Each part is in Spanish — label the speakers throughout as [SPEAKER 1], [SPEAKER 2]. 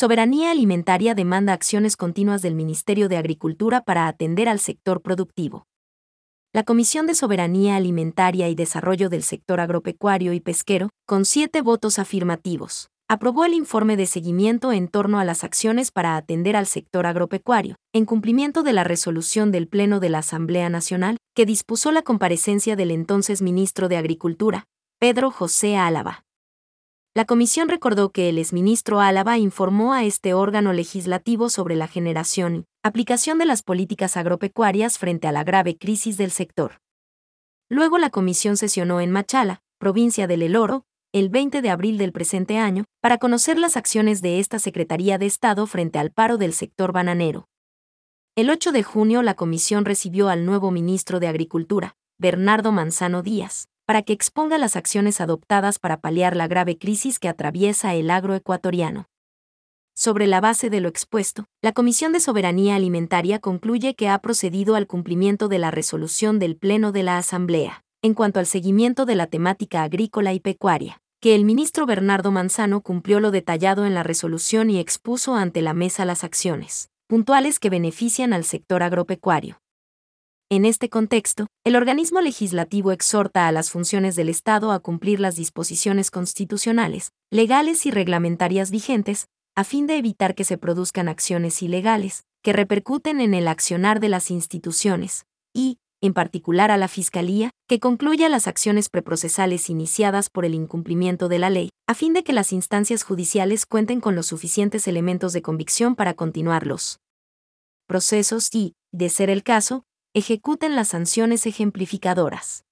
[SPEAKER 1] Soberanía Alimentaria demanda acciones continuas del Ministerio de Agricultura para atender al sector productivo. La Comisión de Soberanía Alimentaria y Desarrollo del Sector Agropecuario y Pesquero, con siete votos afirmativos, aprobó el informe de seguimiento en torno a las acciones para atender al sector agropecuario, en cumplimiento de la resolución del Pleno de la Asamblea Nacional, que dispuso la comparecencia del entonces ministro de Agricultura, Pedro José Álava. La comisión recordó que el exministro Álava informó a este órgano legislativo sobre la generación y aplicación de las políticas agropecuarias frente a la grave crisis del sector. Luego la comisión sesionó en Machala, provincia del El Oro, el 20 de abril del presente año, para conocer las acciones de esta Secretaría de Estado frente al paro del sector bananero. El 8 de junio la comisión recibió al nuevo ministro de Agricultura, Bernardo Manzano Díaz, para que exponga las acciones adoptadas para paliar la grave crisis que atraviesa el agroecuatoriano. Sobre la base de lo expuesto, la Comisión de Soberanía Alimentaria concluye que ha procedido al cumplimiento de la resolución del Pleno de la Asamblea, en cuanto al seguimiento de la temática agrícola y pecuaria, que el ministro Bernardo Manzano cumplió lo detallado en la resolución y expuso ante la mesa las acciones puntuales que benefician al sector agropecuario. En este contexto, el organismo legislativo exhorta a las funciones del Estado a cumplir las disposiciones constitucionales, legales y reglamentarias vigentes, a fin de evitar que se produzcan acciones ilegales, que repercuten en el accionar de las instituciones, y, en particular a la Fiscalía, que concluya las acciones preprocesales iniciadas por el incumplimiento de la ley, a fin de que las instancias judiciales cuenten con los suficientes elementos de convicción para continuar los procesos y, de ser el caso, ejecuten las sanciones ejemplificadoras.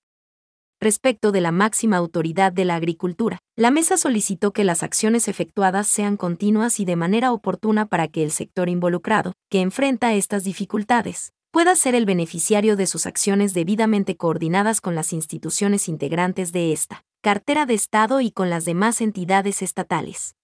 [SPEAKER 1] Respecto de la máxima autoridad de la agricultura, la mesa solicitó que las acciones efectuadas sean continuas y de manera oportuna para que el sector involucrado, que enfrenta estas dificultades, pueda ser el beneficiario de sus acciones debidamente coordinadas con las instituciones integrantes de esta cartera de Estado y con las demás entidades estatales.